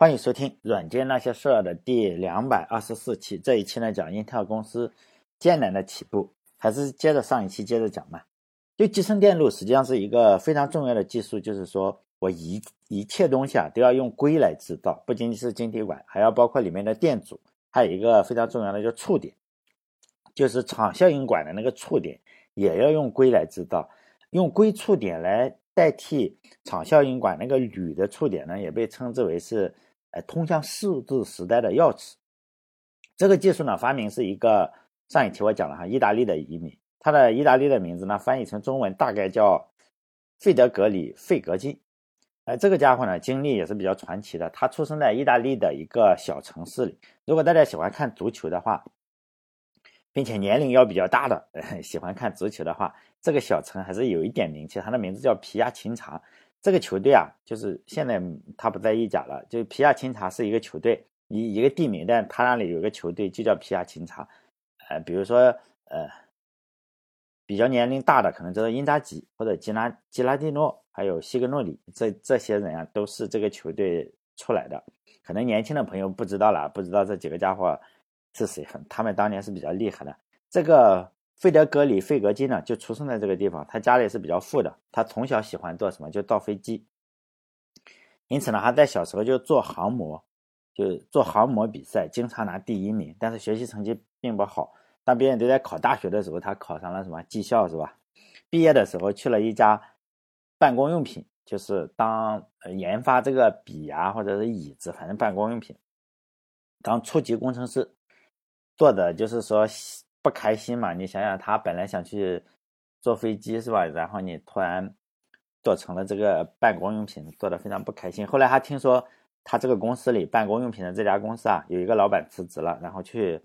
欢迎收听《软件那些事儿》的第两百二十四期。这一期呢，讲英特尔公司艰难的起步，还是接着上一期接着讲嘛。就集成电路实际上是一个非常重要的技术，就是说我一一切东西啊都要用硅来制造，不仅仅是晶体管，还要包括里面的电阻，还有一个非常重要的叫触点，就是场效应管的那个触点也要用硅来制造，用硅触点来代替场效应管那个铝的触点呢，也被称之为是。呃，通向数字时代的钥匙，这个技术呢，发明是一个上一期我讲了哈，意大利的移民，他的意大利的名字呢，翻译成中文大概叫费德格里费格金。哎，这个家伙呢，经历也是比较传奇的。他出生在意大利的一个小城市里。如果大家喜欢看足球的话，并且年龄要比较大的，喜欢看足球的话，这个小城还是有一点名气。它的名字叫皮亚琴察。这个球队啊，就是现在他不在意甲了。就皮亚琴察是一个球队，一一个地名，但他那里有个球队就叫皮亚琴察。呃，比如说呃，比较年龄大的可能知道因扎吉或者吉拉吉拉蒂诺，还有西格诺里，这这些人啊都是这个球队出来的。可能年轻的朋友不知道了，不知道这几个家伙是谁，他们当年是比较厉害的。这个。费德格里费格金呢，就出生在这个地方。他家里是比较富的，他从小喜欢做什么，就造飞机。因此呢，他在小时候就做航模，就做航模比赛，经常拿第一名。但是学习成绩并不好。当别人都在考大学的时候，他考上了什么技校，是吧？毕业的时候去了一家办公用品，就是当研发这个笔啊，或者是椅子，反正办公用品，当初级工程师，做的就是说。不开心嘛？你想想，他本来想去坐飞机是吧？然后你突然做成了这个办公用品，做的非常不开心。后来他听说他这个公司里办公用品的这家公司啊，有一个老板辞职了，然后去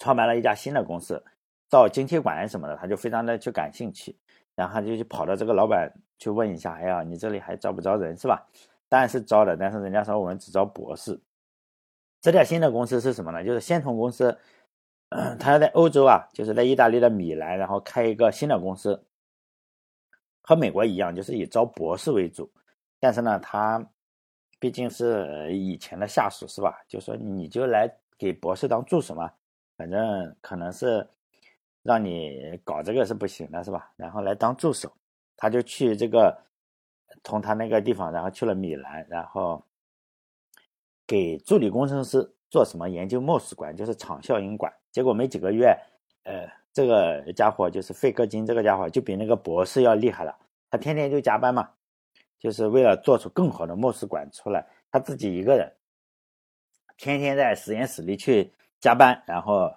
创办了一家新的公司，造晶体管什么的，他就非常的去感兴趣，然后他就去跑到这个老板去问一下：“哎呀，你这里还招不招人是吧？”当然是招的，但是人家说我们只招博士。这家新的公司是什么呢？就是仙童公司。他在欧洲啊，就是在意大利的米兰，然后开一个新的公司，和美国一样，就是以招博士为主。但是呢，他毕竟是以前的下属，是吧？就说你就来给博士当助手嘛，反正可能是让你搞这个是不行的，是吧？然后来当助手，他就去这个从他那个地方，然后去了米兰，然后给助理工程师做什么研究莫斯管，就是场效应管。结果没几个月，呃，这个家伙就是费格金，这个家伙就比那个博士要厉害了。他天天就加班嘛，就是为了做出更好的莫斯管出来。他自己一个人，天天在实验室里去加班，然后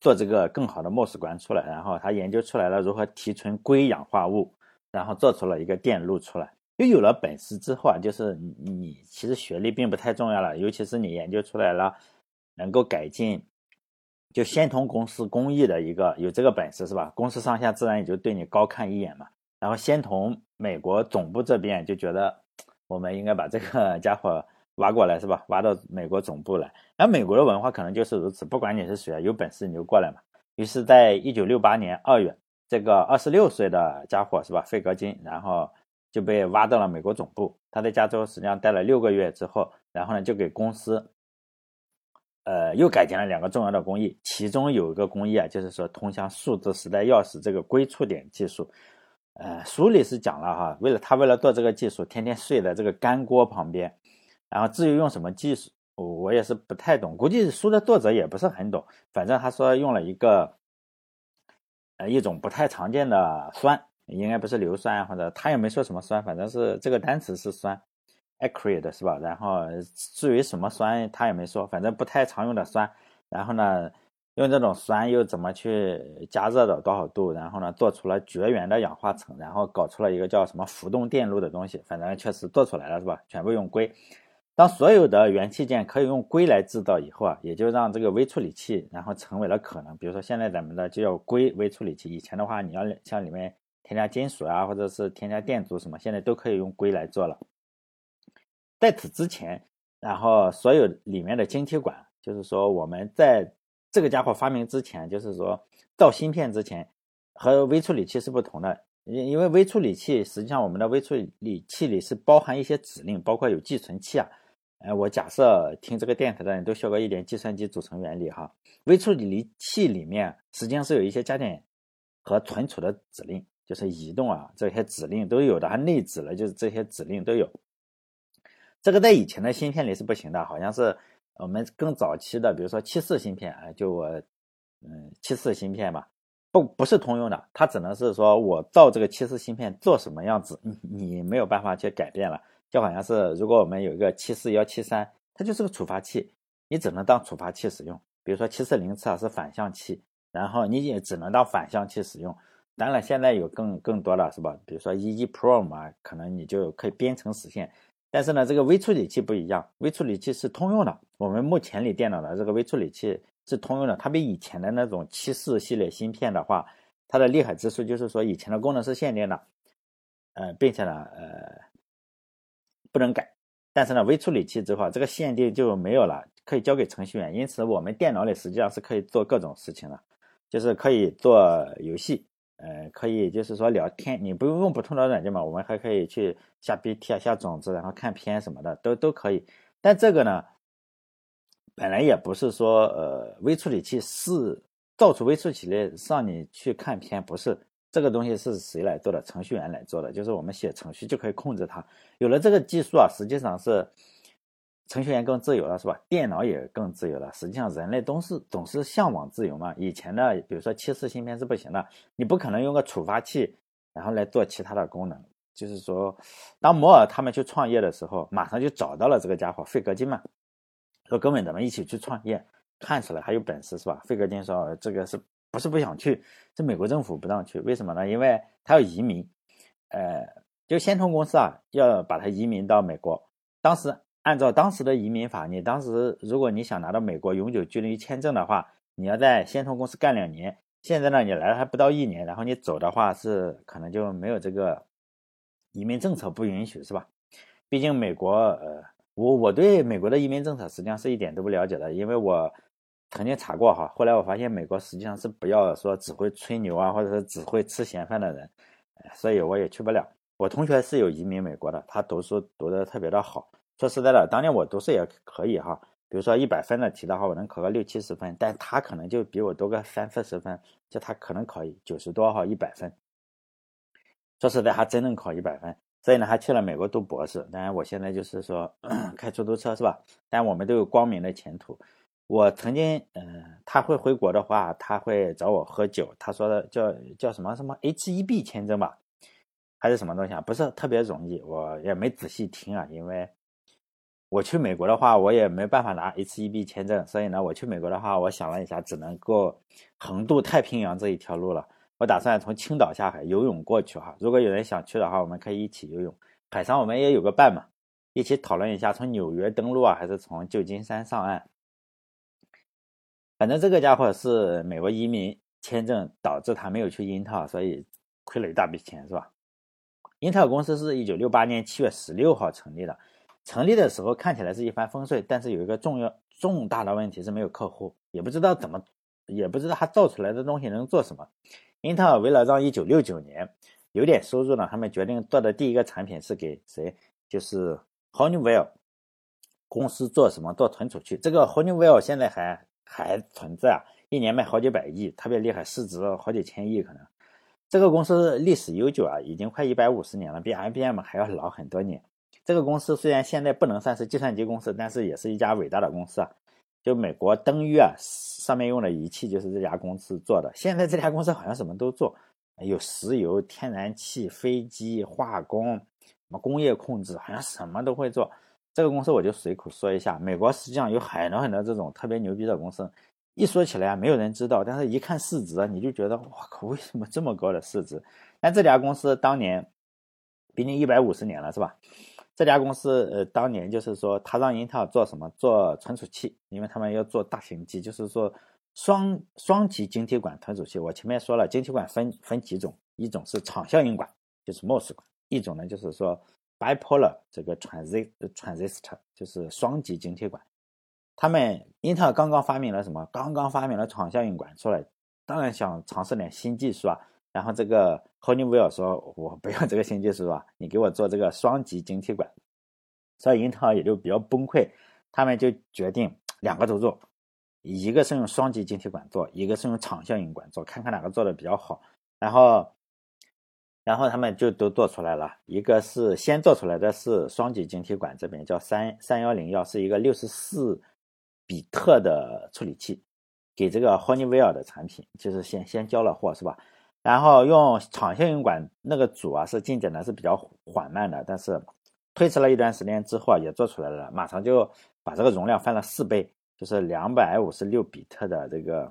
做这个更好的莫斯管出来。然后他研究出来了如何提纯硅氧化物，然后做出了一个电路出来。又有了本事之后啊，就是你其实学历并不太重要了，尤其是你研究出来了能够改进。就仙童公司工艺的一个有这个本事是吧？公司上下自然也就对你高看一眼嘛。然后仙童美国总部这边就觉得我们应该把这个 家伙挖过来是吧？挖到美国总部来。那美国的文化可能就是如此，不管你是谁啊，有本事你就过来嘛。于是，在一九六八年二月，这个二十六岁的家伙是吧？费格金，然后就被挖到了美国总部。他在加州实际上待了六个月之后，然后呢就给公司。呃，又改进了两个重要的工艺，其中有一个工艺啊，就是说通向数字时代钥匙这个硅触点技术。呃，书里是讲了哈，为了他为了做这个技术，天天睡在这个干锅旁边。然后至于用什么技术，我也是不太懂，估计书的作者也不是很懂。反正他说用了一个呃一种不太常见的酸，应该不是硫酸或者他也没说什么酸，反正是这个单词是酸。Acrid 是吧？然后至于什么酸，他也没说，反正不太常用的酸。然后呢，用这种酸又怎么去加热到多少度？然后呢，做出了绝缘的氧化层，然后搞出了一个叫什么浮动电路的东西。反正确实做出来了，是吧？全部用硅。当所有的元器件可以用硅来制造以后啊，也就让这个微处理器然后成为了可能。比如说现在咱们的就叫硅微处理器，以前的话你要像里面添加金属啊，或者是添加电阻什么，现在都可以用硅来做了。在此之前，然后所有里面的晶体管，就是说我们在这个家伙发明之前，就是说造芯片之前，和微处理器是不同的。因因为微处理器实际上我们的微处理器里是包含一些指令，包括有寄存器啊。哎，我假设听这个电台的人都学过一点计算机组成原理哈。微处理器里面实际上是有一些加点和存储的指令，就是移动啊这些指令都有的，还内置了就是这些指令都有。这个在以前的芯片里是不行的，好像是我们更早期的，比如说七四芯片啊，就我嗯七四芯片吧，不不是通用的，它只能是说我造这个七四芯片做什么样子，你你没有办法去改变了。就好像是如果我们有一个七四幺七三，它就是个触发器，你只能当触发器使用。比如说七四零次啊是反向器，然后你也只能当反向器使用。当然现在有更更多了是吧？比如说一一 Pro 嘛，可能你就可以编程实现。但是呢，这个微处理器不一样，微处理器是通用的。我们目前里电脑的这个微处理器是通用的，它比以前的那种七四系列芯片的话，它的厉害之处就是说以前的功能是限定的，呃，并且呢，呃，不能改。但是呢，微处理器之后，这个限定就没有了，可以交给程序员。因此，我们电脑里实际上是可以做各种事情的，就是可以做游戏。呃，可以，就是说聊天，你不用用普通的软件嘛，我们还可以去下 BT 啊、下种子，然后看片什么的，都都可以。但这个呢，本来也不是说，呃，微处理器是造出微处理器来让你去看片，不是这个东西是谁来做的？程序员来做的，就是我们写程序就可以控制它。有了这个技术啊，实际上是。程序员更自由了，是吧？电脑也更自由了。实际上，人类都是总是向往自由嘛。以前的，比如说七四芯片是不行的，你不可能用个触发器，然后来做其他的功能。就是说，当摩尔他们去创业的时候，马上就找到了这个家伙费格金嘛，说哥们咱们一起去创业，看起来还有本事，是吧？费格金说，这个是不是不想去？这美国政府不让去，为什么呢？因为他要移民，呃，就先通公司啊，要把他移民到美国，当时。按照当时的移民法，你当时如果你想拿到美国永久居留签证的话，你要在先通公司干两年。现在呢，你来了还不到一年，然后你走的话是可能就没有这个移民政策不允许，是吧？毕竟美国，呃，我我对美国的移民政策实际上是一点都不了解的，因为我曾经查过哈，后来我发现美国实际上是不要说只会吹牛啊，或者是只会吃闲饭的人，所以我也去不了。我同学是有移民美国的，他读书读得特别的好。说实在的，当年我读书也可以哈，比如说一百分的题的话，我能考个六七十分，但他可能就比我多个三四十分，就他可能考九十多哈，一百分。说实在，还真能考一百分，所以呢，他去了美国读博士。当然，我现在就是说 开出租车是吧？但我们都有光明的前途。我曾经，嗯，他会回国的话，他会找我喝酒。他说的叫叫什么什么 H-1B 签证吧，还是什么东西啊？不是特别容易，我也没仔细听啊，因为。我去美国的话，我也没办法拿 H-1B 签证，所以呢，我去美国的话，我想了一下，只能够横渡太平洋这一条路了。我打算从青岛下海游泳过去哈。如果有人想去的话，我们可以一起游泳。海上我们也有个伴嘛，一起讨论一下从纽约登陆啊，还是从旧金山上岸。反正这个家伙是美国移民签证导致他没有去英特尔，所以亏了一大笔钱，是吧？英特尔公司是一九六八年七月十六号成立的。成立的时候看起来是一帆风顺，但是有一个重要重大的问题是没有客户，也不知道怎么，也不知道他造出来的东西能做什么。英特尔为了让1969年有点收入呢，他们决定做的第一个产品是给谁？就是 Honeywell 公司做什么？做存储器。这个 Honeywell 现在还还存在啊，一年卖好几百亿，特别厉害，市值好几千亿可能。这个公司历史悠久啊，已经快一百五十年了，比 IBM 还要老很多年。这个公司虽然现在不能算是计算机公司，但是也是一家伟大的公司啊。就美国登月上面用的仪器就是这家公司做的。现在这家公司好像什么都做，有石油、天然气、飞机、化工、什么工业控制，好像什么都会做。这个公司我就随口说一下。美国实际上有很多很多这种特别牛逼的公司，一说起来啊，没有人知道，但是一看市值，你就觉得哇靠，为什么这么高的市值？但这家公司当年，毕竟一百五十年了，是吧？这家公司，呃，当年就是说，他让英特尔做什么？做存储器，因为他们要做大型机，就是说双双极晶体管存储器。我前面说了，晶体管分分几种，一种是场效应管，就是 MOS 管；一种呢就是说 bipolar 这个 transit transistor，就是双极晶体管。他们英特尔刚刚发明了什么？刚刚发明了场效应管出来，当然想尝试点新技术啊。然后这个 Honeywell 说：“我不要这个新技术啊，你给我做这个双极晶体管。”所以英特尔也就比较崩溃，他们就决定两个都做，一个是用双极晶体管做，一个是用场效应管做，看看哪个做的比较好。然后，然后他们就都做出来了，一个是先做出来的是双极晶体管，这边叫三三幺零幺，是一个六十四比特的处理器，给这个 Honeywell 的产品，就是先先交了货是吧？然后用场效应管那个组啊，是进展的是比较缓慢的，但是。推迟了一段时间之后啊，也做出来了，马上就把这个容量翻了四倍，就是两百五十六比特的这个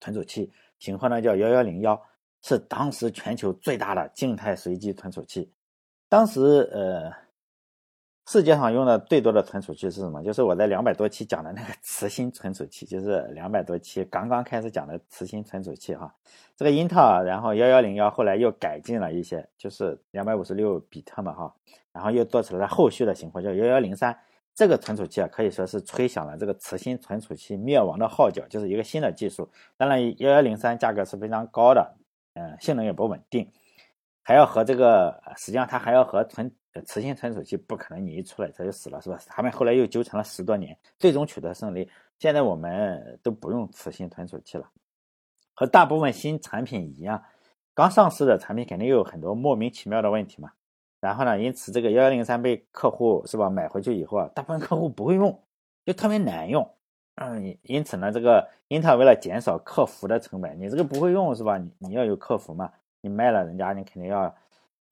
存储器，型号呢叫幺幺零幺，是当时全球最大的静态随机存储器。当时呃。世界上用的最多的存储器是什么？就是我在两百多期讲的那个磁芯存储器，就是两百多期刚刚开始讲的磁芯存储器哈。这个英特尔，然后幺幺零幺后来又改进了一些，就是两百五十六比特嘛哈，然后又做出来了后续的型号叫幺幺零三。这个存储器啊，可以说是吹响了这个磁芯存储器灭亡的号角，就是一个新的技术。当然，幺幺零三价格是非常高的，嗯，性能也不稳定，还要和这个，实际上它还要和存。磁性存储器不可能你一出来它就死了是吧？他们后来又纠缠了十多年，最终取得胜利。现在我们都不用磁性存储器了，和大部分新产品一样，刚上市的产品肯定有很多莫名其妙的问题嘛。然后呢，因此这个幺幺零三被客户是吧买回去以后啊，大部分客户不会用，就特别难用。嗯，因此呢，这个英特尔为了减少客服的成本，你这个不会用是吧？你你要有客服嘛，你卖了人家你肯定要。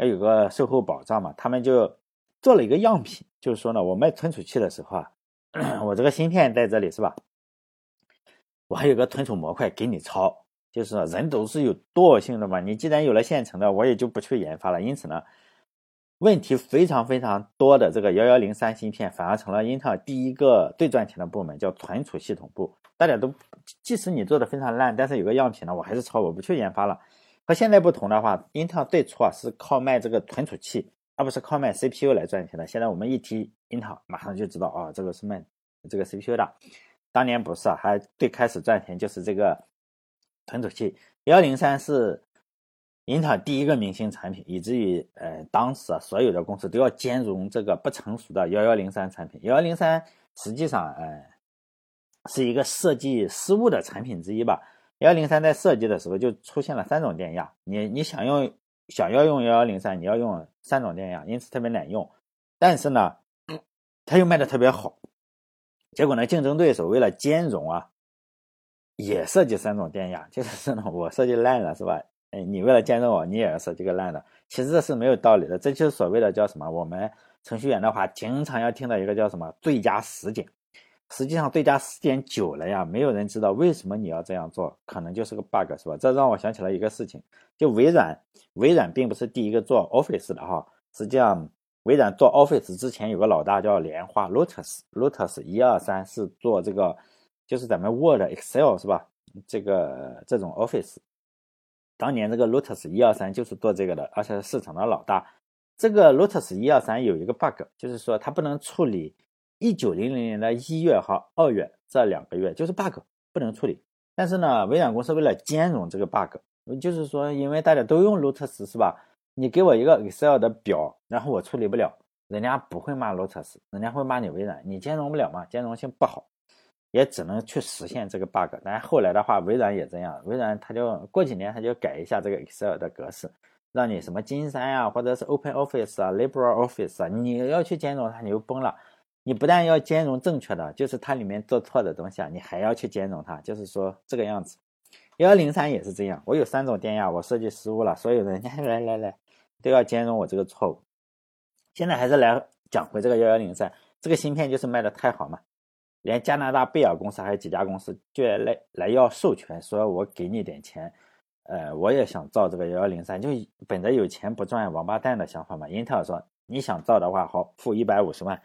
要有个售后保障嘛，他们就做了一个样品，就是说呢，我卖存储器的时候啊，我这个芯片在这里是吧？我还有个存储模块给你抄，就是人都是有惰性的嘛，你既然有了现成的，我也就不去研发了。因此呢，问题非常非常多的这个幺幺零三芯片，反而成了英特尔第一个最赚钱的部门，叫存储系统部。大家都即使你做的非常烂，但是有个样品呢，我还是抄，我不去研发了。和现在不同的话，英特尔最初啊是靠卖这个存储器，而不是靠卖 CPU 来赚钱的。现在我们一提英特尔，马上就知道啊，这个是卖这个 CPU 的。当年不是啊，还最开始赚钱就是这个存储器。幺零三是英特尔第一个明星产品，以至于呃当时啊所有的公司都要兼容这个不成熟的幺幺零三产品。幺幺零三实际上呃是一个设计失误的产品之一吧。幺零三在设计的时候就出现了三种电压，你你想用想要用幺幺零三，你要用三种电压，因此特别难用。但是呢，它又卖的特别好，结果呢，竞争对手为了兼容啊，也设计三种电压，就是呢，我设计烂了是吧？哎，你为了兼容我，你也要设计个烂的，其实这是没有道理的，这就是所谓的叫什么？我们程序员的话，经常要听到一个叫什么最佳实践。实际上，对家时间久了呀，没有人知道为什么你要这样做，可能就是个 bug，是吧？这让我想起了一个事情，就微软，微软并不是第一个做 Office 的哈。实际上，微软做 Office 之前有个老大叫莲花 Lotus，Lotus 一二三是做这个，就是咱们 Word、Excel 是吧？这个这种 Office，当年这个 Lotus 一二三就是做这个的，而且是市场的老大。这个 Lotus 一二三有一个 bug，就是说它不能处理。一九零零年的一月和二月这两个月就是 bug 不能处理，但是呢，微软公司为了兼容这个 bug，就是说，因为大家都用 Lotus 是吧？你给我一个 Excel 的表，然后我处理不了，人家不会骂 Lotus，人家会骂你微软，你兼容不了嘛，兼容性不好，也只能去实现这个 bug。但后来的话，微软也这样，微软它就过几年它就改一下这个 Excel 的格式，让你什么金山啊，或者是 Open Office 啊，LibreOffice 啊，你要去兼容它，你就崩了。你不但要兼容正确的，就是它里面做错的东西啊，你还要去兼容它，就是说这个样子。幺幺零三也是这样，我有三种电压，我设计失误了，所有人家 来来来都要兼容我这个错误。现在还是来讲回这个幺幺零三，这个芯片就是卖的太好嘛，连加拿大贝尔公司还有几家公司就来来要授权，说我给你点钱，呃，我也想造这个幺幺零三，就本着有钱不赚王八蛋的想法嘛。英特尔说你想造的话，好，付一百五十万。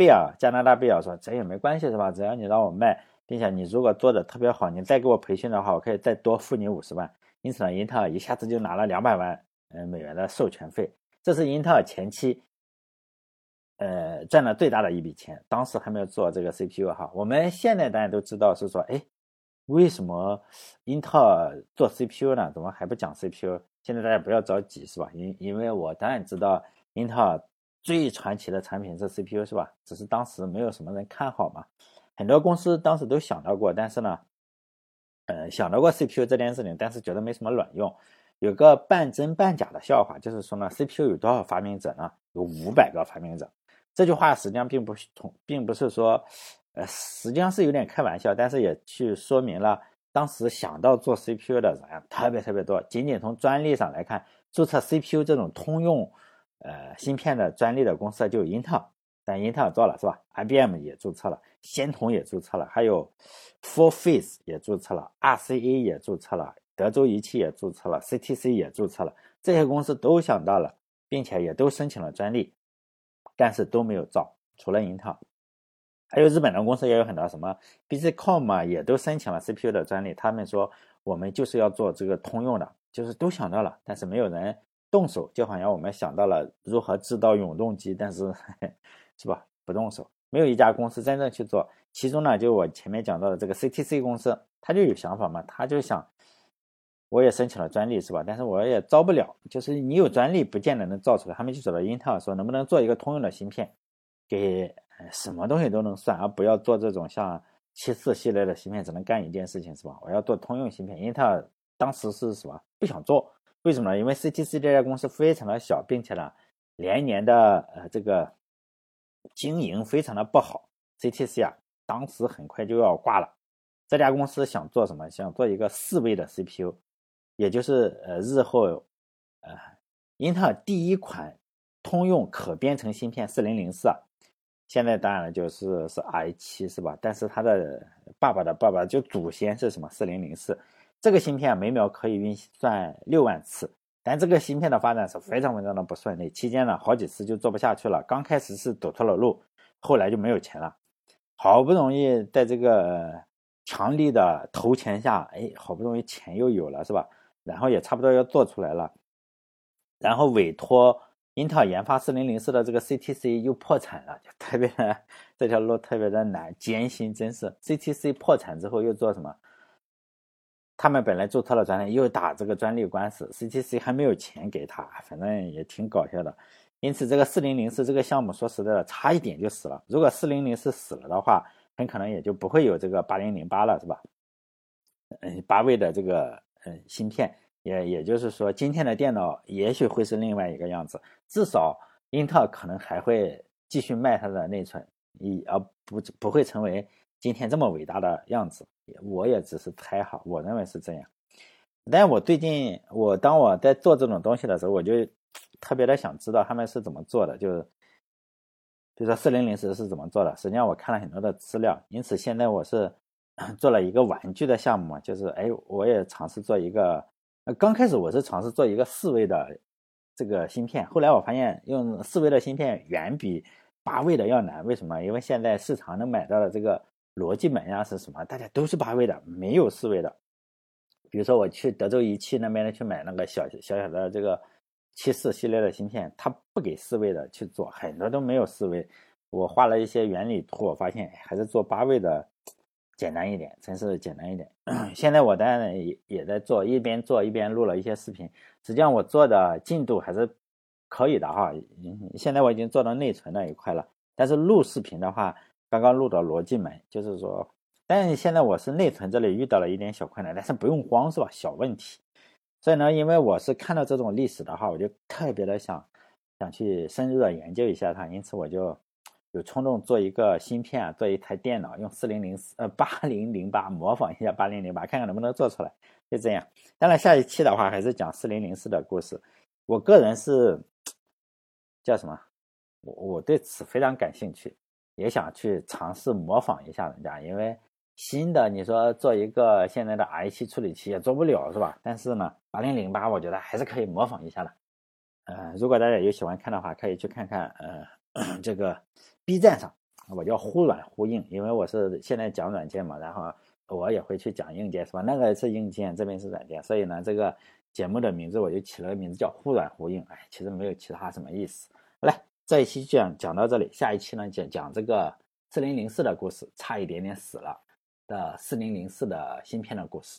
贝尔，加拿大贝尔说：“这也没关系，是吧？只要你让我卖，并且你如果做的特别好，你再给我培训的话，我可以再多付你五十万。因此呢，英特尔一下子就拿了两百万嗯美元的授权费，这是英特尔前期呃赚了最大的一笔钱。当时还没有做这个 CPU 哈。我们现在大家都知道是说，哎，为什么英特尔做 CPU 呢？怎么还不讲 CPU？现在大家不要着急，是吧？因因为我当然知道英特尔。”最传奇的产品是 CPU 是吧？只是当时没有什么人看好嘛。很多公司当时都想到过，但是呢，呃，想到过 CPU 这件事情，但是觉得没什么卵用。有个半真半假的笑话，就是说呢，CPU 有多少发明者呢？有五百个发明者。这句话实际上并不同，并不是说，呃，实际上是有点开玩笑，但是也去说明了当时想到做 CPU 的人特别特别多。仅仅从专利上来看，注册 CPU 这种通用呃芯片的专利的公司就有英特尔。但英特尔做了是吧？IBM 也注册了，仙童也注册了，还有 Four Face 也注册了，RCA 也注册了，德州仪器也注册了，CTC 也注册了。这些公司都想到了，并且也都申请了专利，但是都没有造，除了英特尔。还有日本的公司也有很多，什么 BCom 啊，也都申请了 CPU 的专利。他们说我们就是要做这个通用的，就是都想到了，但是没有人动手。就好像我们想到了如何制造永动机，但是。是吧？不动手，没有一家公司真正去做。其中呢，就我前面讲到的这个 CTC 公司，他就有想法嘛，他就想，我也申请了专利，是吧？但是我也造不了，就是你有专利，不见得能造出来。他们就找到英特尔说，能不能做一个通用的芯片，给什么东西都能算，而不要做这种像七四系列的芯片，只能干一件事情，是吧？我要做通用芯片。英特尔当时是什么？不想做，为什么呢？因为 CTC 这家公司非常的小，并且呢，连年的呃这个。经营非常的不好，CTC 啊，当时很快就要挂了。这家公司想做什么？想做一个四位的 CPU，也就是呃日后呃英特尔第一款通用可编程芯片四零零四啊。现在当然了，就是是 i 七是吧？但是它的爸爸的爸爸就祖先是什么？四零零四这个芯片每秒可以运算六万次。但这个芯片的发展是非常非常的不顺利，期间呢好几次就做不下去了。刚开始是走错了路，后来就没有钱了。好不容易在这个强力的投钱下，哎，好不容易钱又有了，是吧？然后也差不多要做出来了，然后委托英特尔研发四零零四的这个 CTC 又破产了，就特别的 这条路特别的难艰辛，真是 CTC 破产之后又做什么？他们本来注册了专利，又打这个专利官司，CTC 还没有钱给他，反正也挺搞笑的。因此，这个四零零四这个项目，说实在的，差一点就死了。如果四零零四死了的话，很可能也就不会有这个八零零八了，是吧？嗯，八位的这个嗯芯片，也也就是说，今天的电脑也许会是另外一个样子。至少，英特尔可能还会继续卖它的内存，以而不不会成为今天这么伟大的样子。我也只是猜哈，我认为是这样。但我最近，我当我在做这种东西的时候，我就特别的想知道他们是怎么做的，就是比如说四零零四是怎么做的。实际上我看了很多的资料，因此现在我是 做了一个玩具的项目嘛，就是哎，我也尝试做一个。刚开始我是尝试做一个四位的这个芯片，后来我发现用四位的芯片远比八位的要难。为什么？因为现在市场能买到的这个。逻辑门呀是什么？大家都是八位的，没有四位的。比如说我去德州仪器那边去买那个小小小的这个七四系列的芯片，它不给四位的去做，很多都没有四位。我画了一些原理图，我发现还是做八位的简单一点，真是简单一点。现在我当然也也在做，一边做一边录了一些视频。实际上我做的进度还是可以的哈。现在我已经做到内存那一块了，但是录视频的话。刚刚录的逻辑门，就是说，但现在我是内存这里遇到了一点小困难，但是不用慌是吧？小问题。所以呢，因为我是看到这种历史的话，我就特别的想想去深入的研究一下它，因此我就有冲动做一个芯片啊，做一台电脑，用四零零四呃八 零零八模仿一下八零零八，看看能不能做出来。就这样。当然，下一期的话还是讲四零零四的故事。我个人是 叫什么？我我对此非常感兴趣。也想去尝试模仿一下人家，因为新的你说做一个现在的 i7 处理器也做不了是吧？但是呢，八零零八我觉得还是可以模仿一下的。呃，如果大家有喜欢看的话，可以去看看呃这个 B 站上，我叫忽软忽硬，因为我是现在讲软件嘛，然后我也会去讲硬件是吧？那个是硬件，这边是软件，所以呢，这个节目的名字我就起了个名字叫忽软忽硬。哎，其实没有其他什么意思。来。这一期讲讲到这里，下一期呢讲讲这个四零零四的故事，差一点点死了的四零零四的芯片的故事。